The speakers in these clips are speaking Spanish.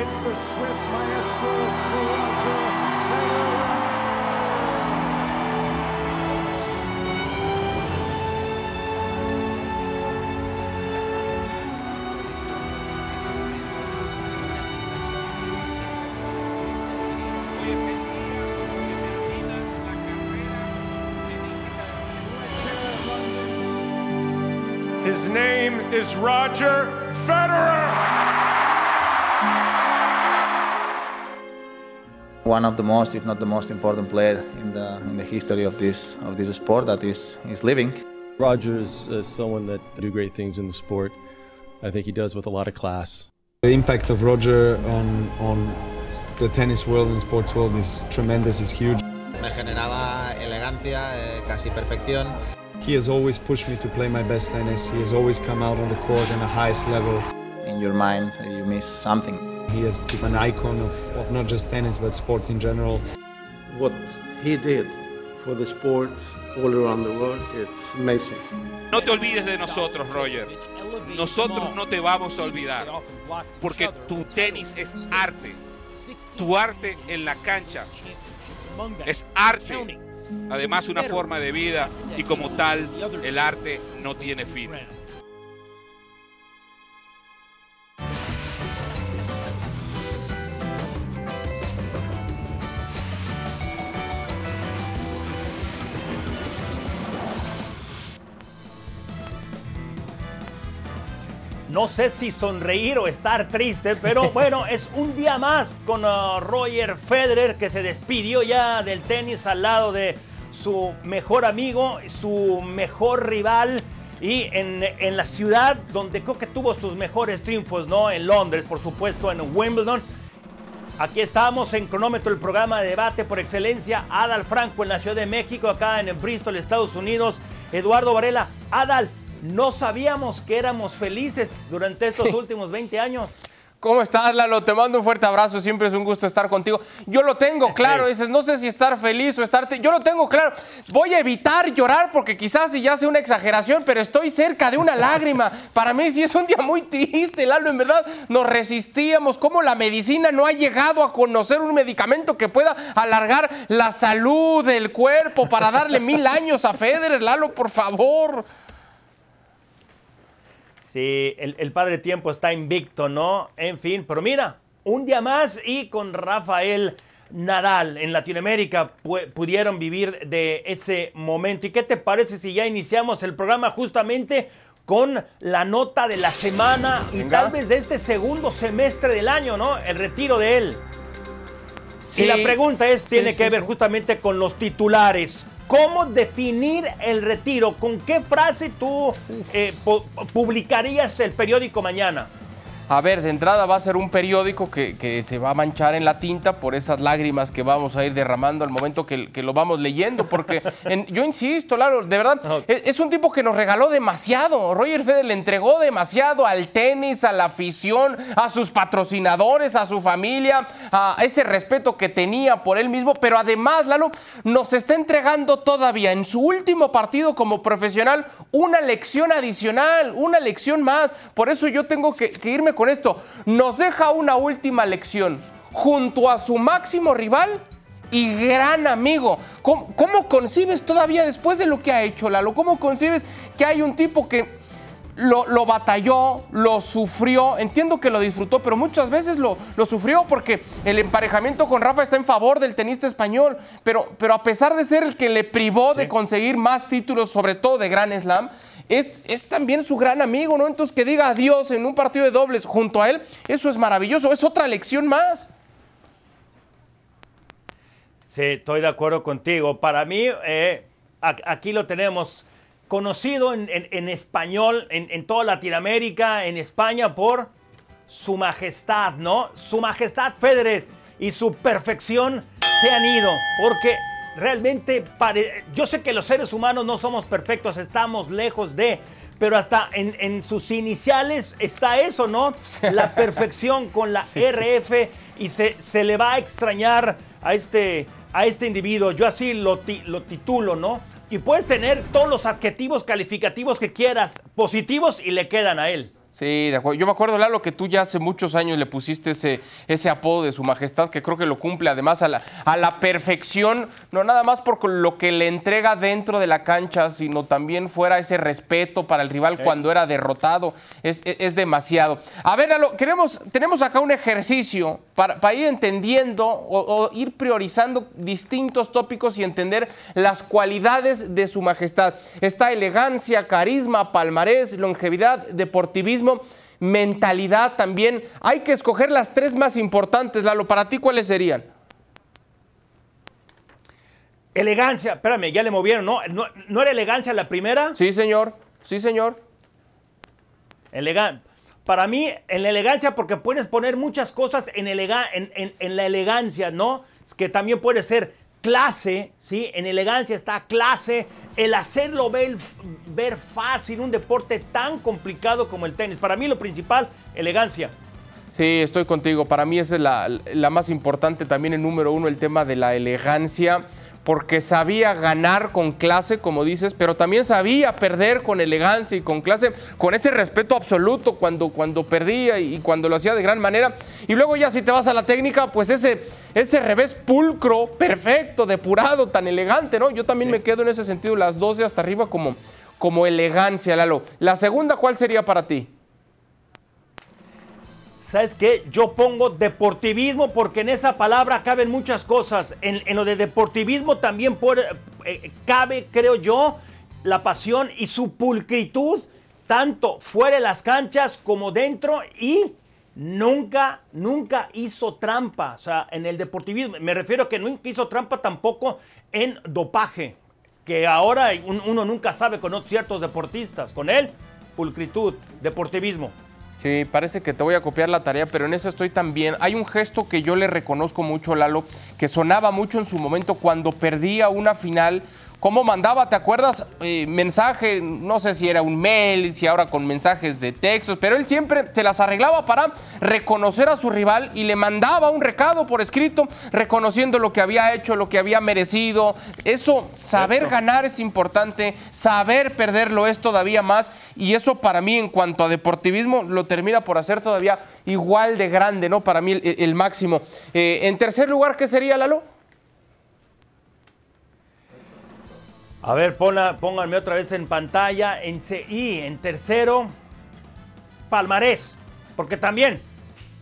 It's the Swiss maestro, Roger Federer. Hoy es el día donde termina la carrera olímpica de His name is Roger Federer. One of the most, if not the most important player in the in the history of this of this sport that is is living. Roger is uh, someone that do great things in the sport. I think he does with a lot of class. The impact of Roger on on the tennis world and sports world is tremendous, is huge. Me generaba elegancia, eh, casi perfección. He has always pushed me to play my best tennis. He has always come out on the court on the highest level. In your mind, you miss something. He has become an icon of, of not just tennis but sport in general. what he did for the sport all around the world, it's amazing. No te olvides de nosotros, Roger. Nosotros no te vamos a olvidar. Porque tu tenis es arte. Tu arte en la cancha es arte. Además, una forma de vida y como tal, el arte no tiene fin. No sé si sonreír o estar triste, pero bueno, es un día más con uh, Roger Federer que se despidió ya del tenis al lado de su mejor amigo, su mejor rival y en, en la ciudad donde creo que tuvo sus mejores triunfos, ¿no? En Londres, por supuesto, en Wimbledon. Aquí estamos en Cronómetro, el programa de debate por excelencia. Adal Franco en la Ciudad de México, acá en Bristol, Estados Unidos. Eduardo Varela. Adal, no sabíamos que éramos felices durante estos últimos 20 años. ¿Cómo estás, Lalo? Te mando un fuerte abrazo. Siempre es un gusto estar contigo. Yo lo tengo claro. Dices, no sé si estar feliz o estar. Yo lo tengo claro. Voy a evitar llorar porque quizás si ya sea una exageración, pero estoy cerca de una lágrima. Para mí sí es un día muy triste, Lalo. En verdad, nos resistíamos. Cómo la medicina no ha llegado a conocer un medicamento que pueda alargar la salud del cuerpo para darle mil años a Federer, Lalo, por favor. Sí, el, el padre tiempo está invicto, ¿no? En fin, pero mira, un día más y con Rafael Nadal en Latinoamérica pu- pudieron vivir de ese momento. ¿Y qué te parece si ya iniciamos el programa justamente con la nota de la semana y Venga. tal vez de este segundo semestre del año, ¿no? El retiro de él. Sí. Y la pregunta es, tiene sí, que ver justamente con los titulares. ¿Cómo definir el retiro? ¿Con qué frase tú eh, pu- publicarías el periódico mañana? A ver, de entrada va a ser un periódico que, que se va a manchar en la tinta por esas lágrimas que vamos a ir derramando al momento que, que lo vamos leyendo, porque en- yo insisto, Lalo, de verdad, es, es un tipo que nos regaló demasiado. Roger Federer le entregó demasiado al tenis, a la afición, a sus patrocinadores, a su familia, a ese respeto que tenía por él mismo, pero además, Lalo, nos está entregando todavía en su último partido como profesional una lección adicional, una lección más. Por eso yo tengo que, que irme con esto. Nos deja una última lección junto a su máximo rival y gran amigo. ¿Cómo, cómo concibes todavía después de lo que ha hecho Lalo? ¿Cómo concibes que hay un tipo que lo, lo batalló, lo sufrió, entiendo que lo disfrutó, pero muchas veces lo, lo sufrió porque el emparejamiento con Rafa está en favor del tenista español, pero, pero a pesar de ser el que le privó de conseguir más títulos, sobre todo de Gran Slam, es, también su gran amigo, ¿no? Entonces que diga adiós en un partido de dobles junto a él, eso es maravilloso, es otra lección más. Sí, estoy de acuerdo contigo. Para mí, eh, aquí lo tenemos conocido en español, en, en toda Latinoamérica, en España, por su majestad, ¿no? Su majestad Federer y su perfección se han ido, porque realmente pare- yo sé que los seres humanos no somos perfectos, estamos lejos de, pero hasta en, en sus iniciales está eso, ¿no? La perfección con la RF y se, se le va a extrañar a este, a este individuo. Yo así lo, ti- lo titulo, ¿no? Y puedes tener todos los adjetivos calificativos que quieras, positivos, y le quedan a él. Sí, de acuerdo. Yo me acuerdo, Lalo, que tú ya hace muchos años le pusiste ese, ese apodo de su majestad, que creo que lo cumple además a la, a la perfección, no nada más por lo que le entrega dentro de la cancha, sino también fuera ese respeto para el rival cuando era derrotado. Es, es- es demasiado. A ver, Lalo, queremos, tenemos acá un ejercicio para, para ir entendiendo o, o ir priorizando distintos tópicos y entender las cualidades de su majestad. Está elegancia, carisma, palmarés, longevidad, deportivismo mentalidad también. Hay que escoger las tres más importantes, Lalo. Para ti, ¿cuáles serían? Elegancia, espérame, ya le movieron, ¿no? ¿No, no era elegancia la primera? Sí, señor. Sí, señor. Elegan Para mí, en la elegancia, porque puedes poner muchas cosas en, elega- en, en- en la elegancia, ¿no? Es que también puede ser clase, ¿sí? En elegancia está clase, el hacerlo ver, ver fácil, un deporte tan complicado como el tenis. Para mí lo principal, elegancia. Sí, estoy contigo. Para mí esa es la, la más importante también el número uno, el tema de la elegancia, porque sabía ganar con clase, como dices, pero también sabía perder con elegancia y con clase, con ese respeto absoluto cuando, cuando perdía y cuando lo hacía de gran manera. Y luego ya si te vas a la técnica, pues ese, ese revés pulcro, perfecto, depurado, tan elegante, ¿no? Yo también me quedo en ese sentido, las dos de hasta arriba como, como elegancia, Lalo. La segunda, ¿cuál sería para ti? ¿Sabes qué? Yo pongo deportivismo porque en esa palabra caben muchas cosas. En, en lo de deportivismo también eh, cabe, creo yo, la pasión y su pulcritud, tanto fuera de las canchas como dentro y nunca, nunca hizo trampa. O sea, en el deportivismo, me refiero a que nunca hizo trampa tampoco en dopaje, que ahora un- uno nunca sabe con ciertos deportistas. Con él, pulcritud, deportivismo. Sí, parece que te voy a copiar la tarea, pero en eso estoy también. Hay un gesto que yo le reconozco mucho, Lalo, que sonaba mucho en su momento cuando perdía una final. ¿Cómo mandaba, te acuerdas? Eh, mensaje, no sé si era un mail, si ahora con mensajes de textos, pero él siempre se las arreglaba para reconocer a su rival y le mandaba un recado por escrito, reconociendo lo que había hecho, lo que había merecido. Eso, saber ganar es importante, saber perderlo es todavía más, y eso para mí en cuanto a deportivismo lo termina por hacer todavía igual de grande, ¿no? Para mí el, el máximo. Eh, en tercer lugar, ¿qué sería, Lalo? A ver, pónganme otra vez en pantalla. En CI, en tercero, Palmarés. Porque también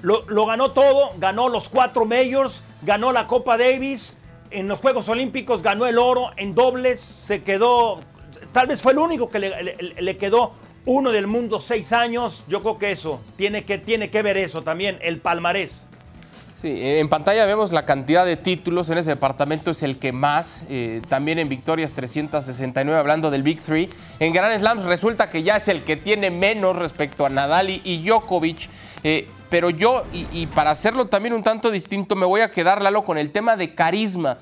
lo, ganó todo. Ganó los cuatro majors. Ganó la Copa Davis. En los Juegos Olímpicos ganó el oro. En dobles se quedó. Tal vez fue el único que le quedó uno del mundo seis años. Yo creo que eso. Tiene que, tiene que ver eso también. El palmarés. Sí, en pantalla vemos la cantidad de títulos en ese departamento, es el que más, eh, también en victorias 369, hablando del Big Three. En Grand Slams resulta que ya es el que tiene menos respecto a Nadal y, y Djokovic, eh, pero yo, y, y para hacerlo también un tanto distinto, me voy a quedar, Lalo, con el tema de carisma,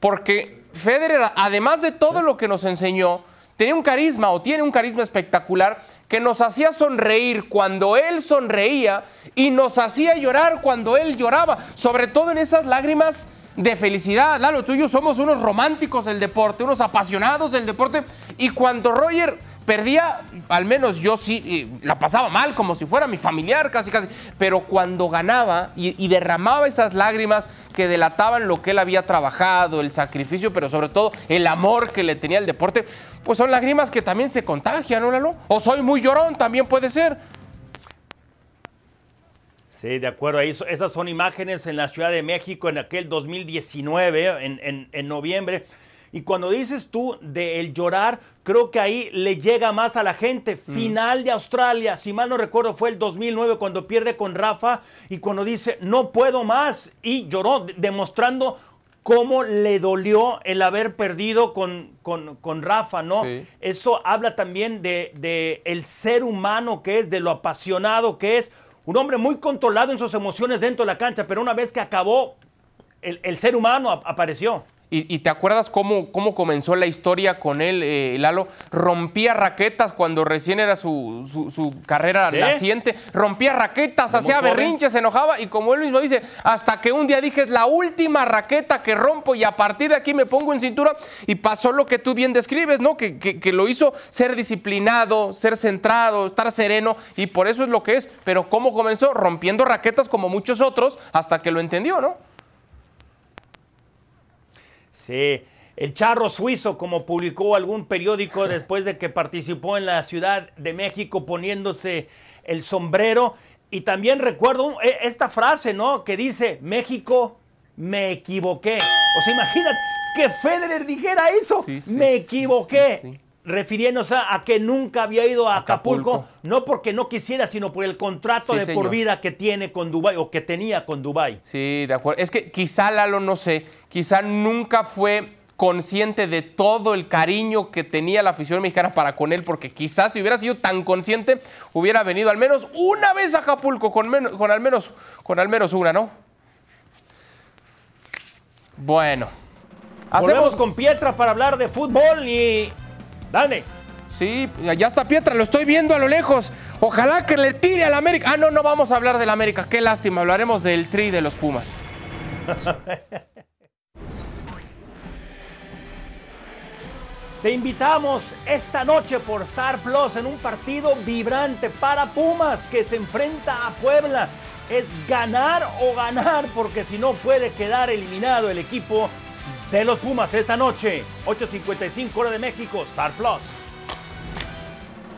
porque Federer, además de todo lo que nos enseñó, tenía un carisma o tiene un carisma espectacular que nos hacía sonreír cuando él sonreía y nos hacía llorar cuando él lloraba, sobre todo en esas lágrimas de felicidad. Lalo, tú y yo somos unos románticos del deporte, unos apasionados del deporte y cuando Roger perdía, al menos yo sí, la pasaba mal, como si fuera mi familiar, casi, casi. Pero cuando ganaba y, derramaba esas lágrimas que delataban lo que él había trabajado, el sacrificio, pero sobre todo el amor que le tenía al deporte, pues son lágrimas que también se contagian, ¿no? O soy muy llorón, también puede ser. Sí, de acuerdo. Esas son imágenes en la Ciudad de México en aquel 2019, en, en- en noviembre. Y cuando dices tú de el llorar, creo que ahí le llega más a la gente. Final de Australia, si mal no recuerdo, fue el 2009 cuando pierde con Rafa y cuando dice, no puedo más. Y lloró, de- demostrando cómo le dolió el haber perdido con, con- con Rafa, ¿no? Sí. Eso habla también de, de el ser humano que es, de lo apasionado que es. Un hombre muy controlado en sus emociones dentro de la cancha, pero una vez que acabó, el, el ser humano ap- apareció. Y, te acuerdas cómo, cómo, comenzó la historia con él, eh, Lalo. Rompía raquetas cuando recién era su, su, carrera naciente. Rompía raquetas, hacía berrinches, se enojaba. Y como él mismo dice, hasta que un día dije, es la última raqueta que rompo y a partir de aquí me pongo en cintura. Y pasó lo que tú bien describes, ¿no? Que, que, que lo hizo ser disciplinado, ser centrado, estar sereno. Y por eso es lo que es. Pero ¿cómo comenzó? Rompiendo raquetas como muchos otros hasta que lo entendió, ¿no? Sí. El charro suizo, como publicó algún periódico después de que participó en la Ciudad de México poniéndose el sombrero. Y también recuerdo e, esta frase, ¿no? Que dice, México, me equivoqué. O sea, imagínate que Federer dijera eso, me equivoqué. Refiriéndose a, que nunca había ido a Acapulco, no porque no quisiera, sino por el contrato de por vida que tiene con Dubai o que tenía con Dubai. Sí, de acuerdo. Es que quizá Lalo, no sé, quizá nunca fue consciente de todo el cariño que tenía la afición mexicana para con él, porque quizás si hubiera sido tan consciente, hubiera venido al menos una vez a Acapulco, con, con, al, menos, con al menos una, ¿no? Bueno. Hacemos con Pietra para hablar de fútbol y... Dale. Sí, ya está Pietra, lo estoy viendo a lo lejos. Ojalá que le tire al América. Ah, no, no vamos a hablar del América. Qué lástima, hablaremos del tri de los Pumas. Te invitamos esta noche por Star Plus en un partido vibrante para Pumas que se enfrenta a Puebla. Es ganar o ganar porque si no puede quedar eliminado el equipo de los Pumas esta noche. 8.55 hora de México, Star Plus.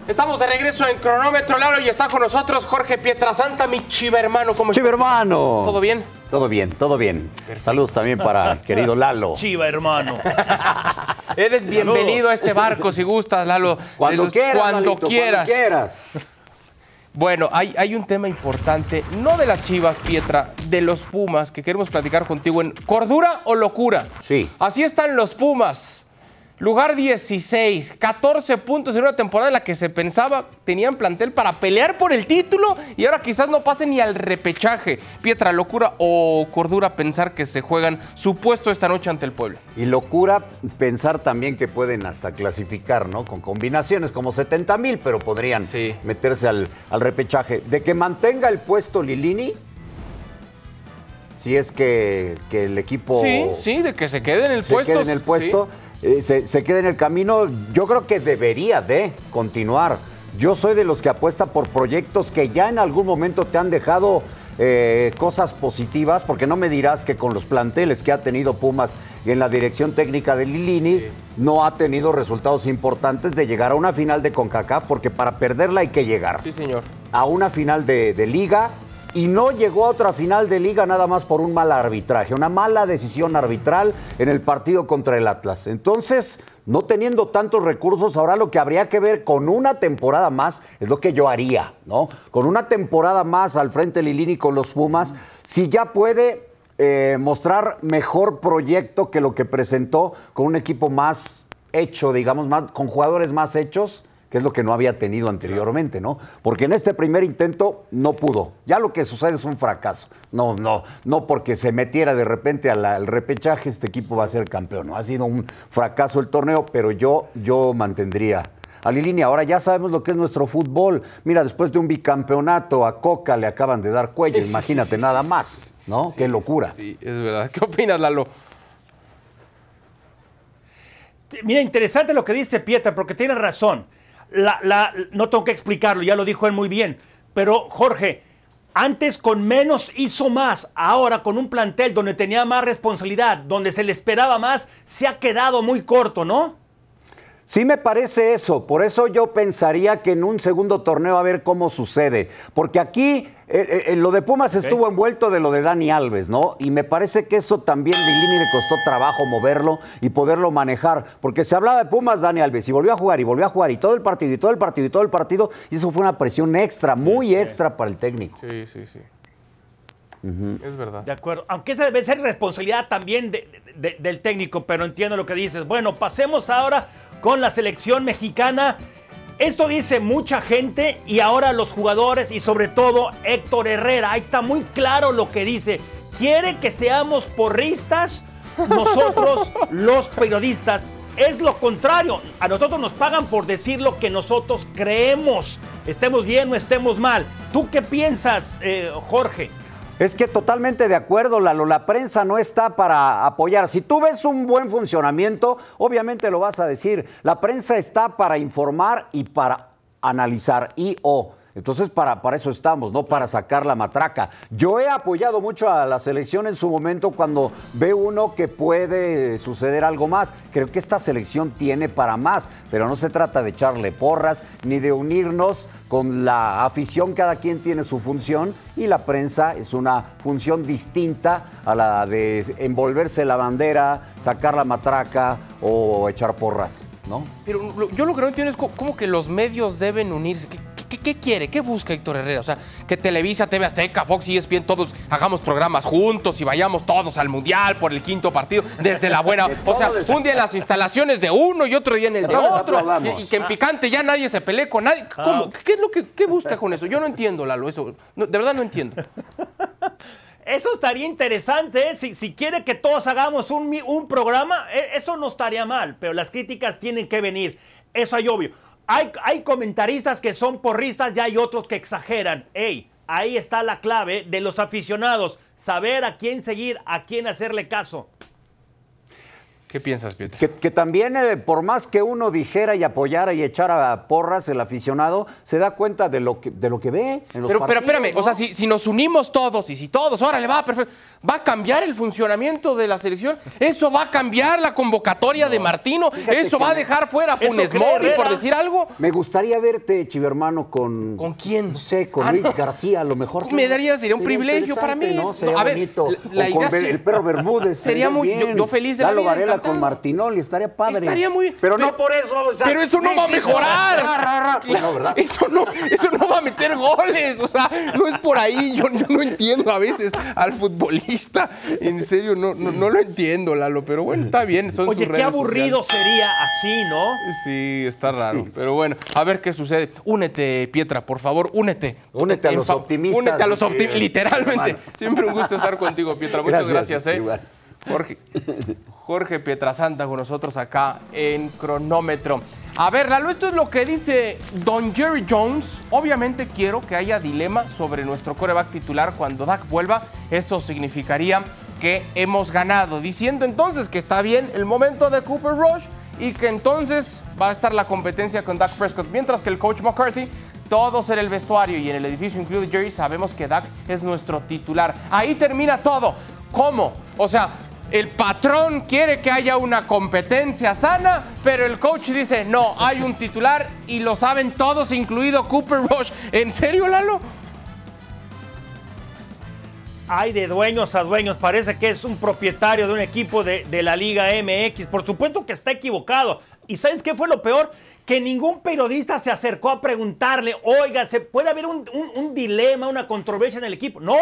Estamos de regreso en cronómetro, Lalo, y está con nosotros Jorge Pietrasanta, mi chiva hermano. ¿Cómo chiva hermano. ¿Todo bien? Todo bien, todo bien. Saludos también para el querido Lalo. Chiva hermano. Eres bienvenido a este barco si gustas, Lalo. Cuando quieras. Cuando quieras. Cuando quieras. Bueno, hay, hay, un tema importante, no de las Chivas, Pietra, de los Pumas, que queremos platicar contigo en cordura o locura. Sí. Así están los Pumas. Lugar 16, 14 puntos en una temporada en la que se pensaba tenían plantel para pelear por el título y ahora quizás no pasen ni al repechaje. Pietra, locura o cordura pensar que se juegan su puesto esta noche ante el pueblo. Y locura pensar también que pueden hasta clasificar, ¿no? Con combinaciones como 70 mil, pero podrían meterse al, repechaje. De que mantenga el puesto Lilini, si es que, el equipo. Sí, sí, de que se quede en el se puesto. Quede en el puesto. Eh, se, se quede en el camino, yo creo que debería de continuar. Yo soy de los que apuesta por proyectos que ya en algún momento te han dejado eh, cosas positivas, porque no me dirás que con los planteles que ha tenido Pumas y en la dirección técnica de Lilini no ha tenido resultados importantes de llegar a una final de CONCACAF, porque para perderla hay que llegar. Sí, señor. A una final de, de liga y no llegó a otra final de liga nada más por un mal arbitraje, una mala decisión arbitral en el partido contra el Atlas. Entonces, no teniendo tantos recursos, ahora lo que habría que ver con una temporada más es lo que yo haría, ¿no? Con una temporada más al frente Lilini con los Pumas, si ya puede eh, mostrar mejor proyecto que lo que presentó con un equipo más hecho, digamos, más, con jugadores más hechos que es lo que no había tenido anteriormente, ¿no? Porque en este primer intento no pudo. Ya lo que sucede es un fracaso. No, no, no porque se metiera de repente al, repechaje, este equipo va a ser campeón. ¿no? Ha sido un fracaso el torneo, pero yo, yo mantendría a Lilini. Ahora ya sabemos lo que es nuestro fútbol. Mira, después de un bicampeonato a Coca le acaban de dar cuello, imagínate nada más, ¿no? Qué locura. Sí, es verdad. ¿Qué opinas, Lalo? Mira, interesante lo que dice Pietra, porque tiene razón la, no tengo que explicarlo, ya lo dijo él muy bien. Pero Jorge, antes con menos hizo más, ahora con un plantel donde tenía más responsabilidad, donde se le esperaba más, se ha quedado muy corto, ¿no? Sí me parece eso, por eso yo pensaría que en un segundo torneo a ver cómo sucede, porque aquí eh, eh, lo de Pumas estuvo envuelto de lo de Dani Alves, ¿no? Y me parece que eso también Lilini le costó trabajo moverlo y poderlo manejar, porque se hablaba de Pumas Dani Alves y volvió a jugar y volvió a jugar y todo el partido y todo el partido y todo el partido y eso fue una presión extra, muy extra para el técnico. Sí, sí, sí. Es verdad. De acuerdo. Aunque esa debe ser responsabilidad también del técnico, pero entiendo lo que dices. Bueno, pasemos ahora con la selección mexicana. Esto dice mucha gente y ahora los jugadores y sobre todo Héctor Herrera. Ahí está muy claro lo que dice. ¿Quiere que seamos porristas Nosotros, los periodistas, es lo contrario. A nosotros nos pagan por decir lo que nosotros creemos. Estemos bien o estemos mal. ¿Tú qué piensas, eh, Jorge? Es que totalmente de acuerdo, Lalo. La prensa no está para apoyar. Si tú ves un buen funcionamiento, obviamente lo vas a decir. La prensa está para informar y para analizar. Y o. Entonces, para, para eso estamos, no para sacar la matraca. Yo he apoyado mucho a la selección en su momento cuando ve uno que puede suceder algo más. Creo que esta selección tiene para más, pero no se trata de echarle porras ni de unirnos con la afición. Cada quien tiene su función y la prensa es una función distinta a la de envolverse la bandera, sacar la matraca o echar porras. ¿No? Pero yo lo que no entiendo es cómo que los medios deben unirse. ¿Qué, qué- qué quiere? ¿Qué busca Héctor Herrera? O sea, que Televisa, TV Azteca, Fox y ESPN, todos hagamos programas juntos y vayamos todos al Mundial por el quinto partido desde la buena. O sea, un día en las instalaciones de uno y otro día en el de otro. Y, y que en picante ya nadie se pelee con nadie. ¿Cómo? ¿Qué es lo que qué busca con eso? Yo no entiendo, Lalo, eso. No, de verdad no entiendo. Eso estaría interesante, ¿eh? si, si quiere que todos hagamos un, un programa, eh, eso no estaría mal, pero las críticas tienen que venir, eso hay obvio. Hay, comentaristas que son porristas y hay otros que exageran. Ey, ahí está la clave de los aficionados, saber a quién seguir, a quién hacerle caso. ¿Qué piensas, Pietro? Que, que también, eh, por más que uno dijera y apoyara y echara porras, el aficionado se da cuenta de lo que, de lo que ve en los Pero, pero partidos, espérame, ¿no? o sea, si, si nos unimos todos y si todos, órale, va, perfecto, ¿va a cambiar el funcionamiento de la selección? ¿Eso va a cambiar la convocatoria de Martino? Fíjate ¿Eso va a me- dejar fuera a Funes Mori, por decir algo? Me gustaría verte, Chivermano, con... ¿Con quién? No sé, con Ah, Luis no. García, a lo mejor. Me daría- sería un privilegio para mí. ¿no? Sería a ver, bonito. la- la O con idea el perro Bermúdez. Sería muy- yo- bien. yo feliz de la vida, Con Martinoli, estaría padre. Estaría muy- Pero no por eso. o sea, Pero eso no va a mejorar. ra, ra, ra. Pues no, ¿verdad? Eso no, eso no va a meter goles. O sea, no es por ahí. Yo, yo no entiendo a veces al futbolista. En serio, no, no, no lo entiendo, Lalo. Pero bueno, está bien. son sus Oye, qué aburrido sociales. sería así, ¿no? Sí, está raro. Pero bueno, a ver qué sucede. Únete, Pietra, por favor, únete. Únete a los optimistas, Únete a los optimistas, literalmente. Siempre un gusto estar contigo, Pietra. Muchas Gracias, gracias, ¿eh? igual. Jorge, Jorge Pietrasanta con nosotros acá en cronómetro. A ver, Lalo, esto es lo que dice Don Jerry Jones. Obviamente quiero que haya dilema sobre nuestro coreback titular cuando Dak vuelva. Eso significaría que hemos ganado. Diciendo entonces que está bien el momento de Cooper Rush y que entonces va a estar la competencia con Dak Prescott. Mientras que el coach McCarthy todos en el vestuario y en el edificio, incluido Jerry, sabemos que Dak es nuestro titular. Ahí termina todo. ¿Cómo? O sea, el patrón quiere que haya una competencia sana, pero el coach dice, no, hay un titular y lo saben todos, incluido Cooper Rush. ¿En serio, Lalo? Hay de dueños a dueños, parece que es un propietario de un equipo de, la Liga MX. Por supuesto que está equivocado. ¿Y sabes qué fue lo peor? Que ningún periodista se acercó a preguntarle, oiga, ¿se puede haber un, un- un dilema, una controversia en el equipo? No,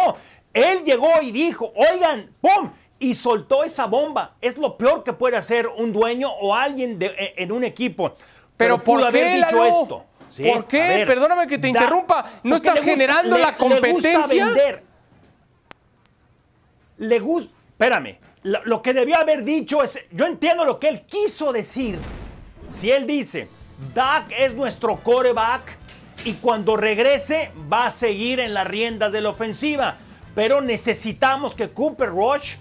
él llegó y dijo, oigan, ¡pum! Y soltó esa bomba. Es lo peor que puede hacer un dueño o alguien de- e- en un equipo. Pero, pudo ¿por haber qué, dicho Lalo? esto. Sí, ¿Por qué? ver, Perdóname que te da- interrumpa. ¿No está generando le- la Le gusta competencia? vender. Le gusta. Espérame. Lo, lo que debió haber dicho es. Yo entiendo lo que él quiso decir. Si él dice, Dak es nuestro coreback y cuando regrese va a seguir en las riendas de la ofensiva. Pero necesitamos que Cooper Rush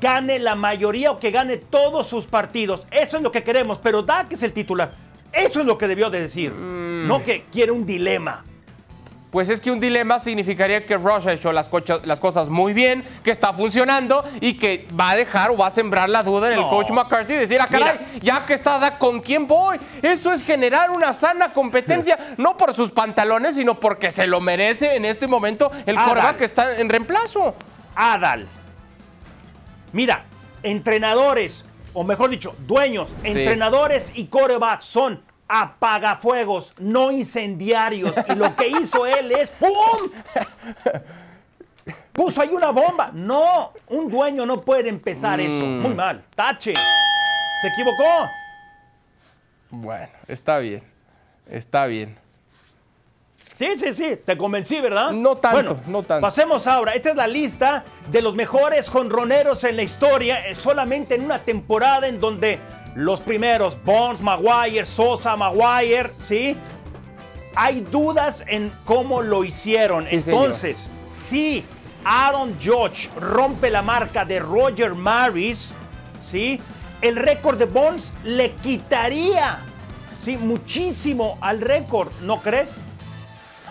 gane la mayoría o que gane todos sus partidos. Eso es lo que queremos. Pero Dak es el titular. Eso es lo que debió de decir. Mm. No que quiere un dilema. Pues es que un dilema significaría que Rush ha hecho las, las cosas muy bien, que está funcionando y que va a dejar o va a sembrar la duda en el coach McCarthy y decir, ah, caray, Mira. ya que está Dak, ¿con quién voy? Eso es generar una sana competencia, no por sus pantalones, sino porque se lo merece en este momento el dale. que está en reemplazo. Adal. Mira, entrenadores, o mejor dicho, dueños, entrenadores y corebacks son apagafuegos, no incendiarios. Y lo que hizo él es ¡pum! Puso ahí una bomba. No, un dueño no puede empezar eso. Muy mal. Tache. Se equivocó. Bueno, está bien, está bien. Sí, sí, sí, te convencí, ¿verdad? No tanto, Bueno, no tanto. Pasemos ahora. Esta es la lista de los mejores jonroneros en la historia, eh, solamente en una temporada en donde los primeros, Bonds, Maguire, Sosa, Maguire, ¿sí? Hay dudas en cómo lo hicieron. Sí. Entonces, si Aaron Judge rompe la marca de Roger Maris, ¿sí? El récord de Bonds le quitaría, ¿sí? Muchísimo al récord, ¿no crees?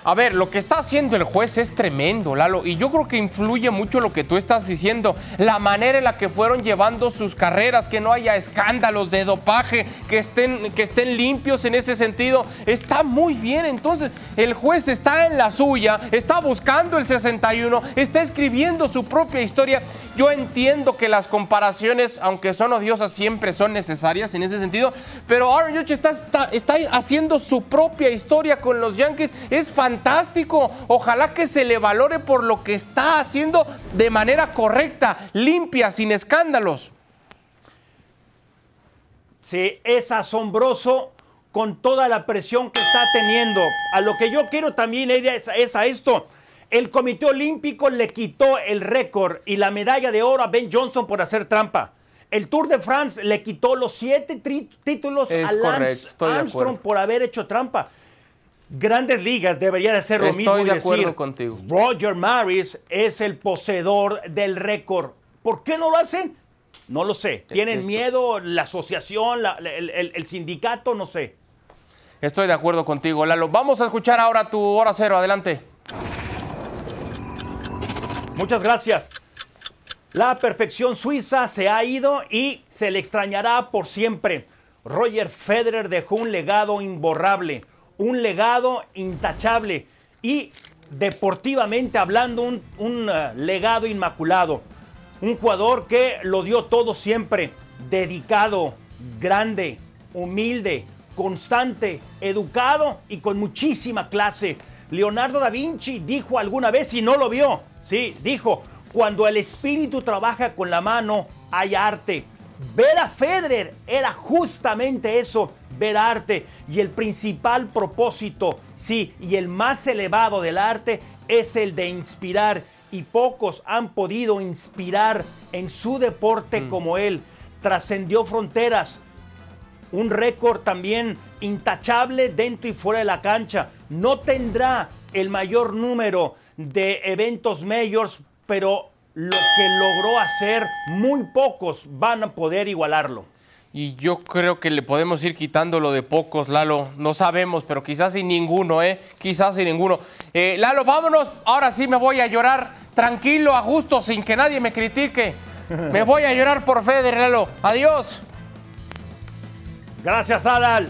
A ver, lo que está haciendo el juez es tremendo, Lalo, y yo creo que influye mucho lo que tú estás diciendo, la manera en la que fueron llevando sus carreras, que no haya escándalos de dopaje, que estén, que estén limpios en ese sentido, está muy bien. Entonces, el juez está en la suya, está buscando el 61, está escribiendo su propia historia. Yo entiendo que las comparaciones, aunque son odiosas, siempre son necesarias en ese sentido, pero Aaron Judge está, está, está haciendo su propia historia con los Yankees. Es fantástico. Ojalá que se le valore por lo que está haciendo de manera correcta, limpia, sin escándalos. Sí, es asombroso con toda la presión que está teniendo. A lo que yo quiero también ir es, es a esto. El Comité Olímpico le quitó el récord y la medalla de oro a Ben Johnson por hacer trampa. El Tour de France le quitó los siete títulos Es a Lance correcto, Armstrong por haber hecho trampa. Grandes ligas deberían de hacer lo Estoy mismo y de acuerdo decir, contigo. Roger Maris es el poseedor del récord. ¿Por qué no lo hacen? No lo sé. ¿Tienen Esto- miedo la asociación, la- la- el, el- el sindicato? No sé. Estoy de acuerdo contigo, Lalo. Vamos a escuchar ahora tu hora cero. Adelante. Muchas gracias. La perfección suiza se ha ido y se le extrañará por siempre. Roger Federer dejó un legado imborrable, un legado intachable y deportivamente hablando un, un, eh, legado inmaculado. Un jugador que lo dio todo siempre, dedicado, grande, humilde, constante, educado y con muchísima clase. Leonardo da Vinci dijo alguna vez, y no lo vio, sí, dijo, cuando el espíritu trabaja con la mano, hay arte. Ver a Federer era justamente eso, ver arte. Y el principal propósito, sí, y el más elevado del arte es el de inspirar. Y pocos han podido inspirar en su deporte como él. Trascendió fronteras, un récord también intachable dentro y fuera de la cancha. No tendrá el mayor número de eventos mayors, pero lo que logró hacer, muy pocos van a poder igualarlo. Y yo creo que le podemos ir quitando lo de pocos, Lalo. No sabemos, pero quizás sin ninguno, ¿eh? Quizás sin ninguno. Eh, Lalo, vámonos. Ahora sí me voy a llorar tranquilo, a gusto, sin que nadie me critique. Me voy a llorar por Federer, Lalo. Adiós. Gracias, Adal.